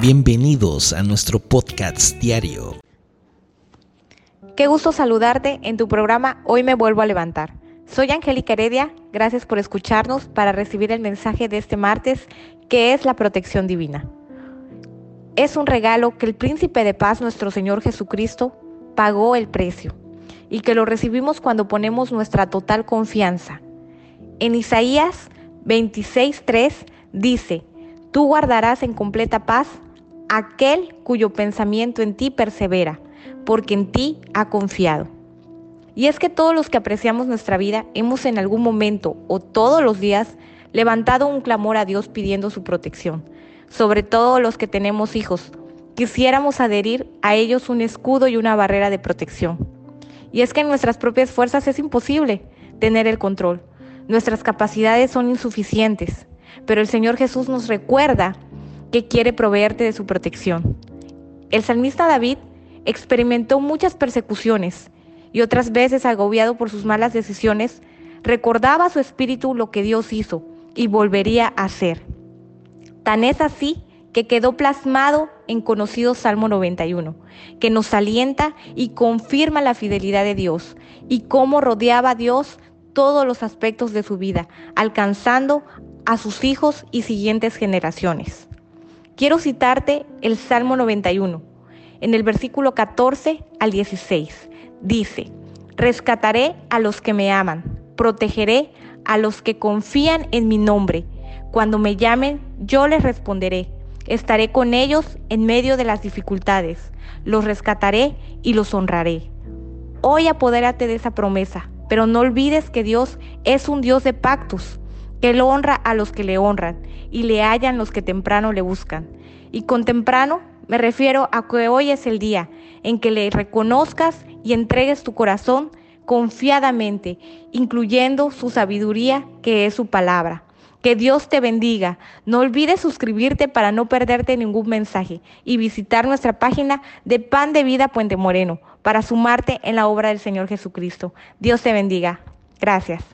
Bienvenidos a nuestro podcast diario. Qué gusto saludarte en tu programa Hoy me vuelvo a levantar. Soy Angélica Heredia, gracias por escucharnos para recibir el mensaje de este martes que es la protección divina. Es un regalo que el príncipe de paz, nuestro Señor Jesucristo, pagó el precio y que lo recibimos cuando ponemos nuestra total confianza. En Isaías 26.3 dice, tú guardarás en completa paz aquel cuyo pensamiento en ti persevera, porque en ti ha confiado. Y es que todos los que apreciamos nuestra vida hemos en algún momento o todos los días levantado un clamor a Dios pidiendo su protección, sobre todo los que tenemos hijos. Quisiéramos adherir a ellos un escudo y una barrera de protección. Y es que en nuestras propias fuerzas es imposible tener el control. Nuestras capacidades son insuficientes, pero el Señor Jesús nos recuerda que quiere proveerte de su protección. El salmista David experimentó muchas persecuciones y otras veces, agobiado por sus malas decisiones, recordaba a su espíritu lo que Dios hizo y volvería a hacer. Tan es así que quedó plasmado en conocido Salmo 91, que nos alienta y confirma la fidelidad de Dios y cómo rodeaba a Dios todos los aspectos de su vida, alcanzando a sus hijos y siguientes generaciones. Quiero citarte el Salmo 91, en el versículo 14 al 16. Dice, rescataré a los que me aman, protegeré a los que confían en mi nombre. Cuando me llamen, yo les responderé. Estaré con ellos en medio de las dificultades. Los rescataré y los honraré. Hoy apodérate de esa promesa, pero no olvides que Dios es un Dios de pactos Él honra a los que le honran y le hallan los que temprano le buscan. Y con temprano me refiero a que hoy es el día en que le reconozcas y entregues tu corazón confiadamente, incluyendo su sabiduría que es su palabra. Que Dios te bendiga. No olvides suscribirte para no perderte ningún mensaje y visitar nuestra página de Pan de Vida Puente Moreno para sumarte en la obra del Señor Jesucristo. Dios te bendiga. Gracias.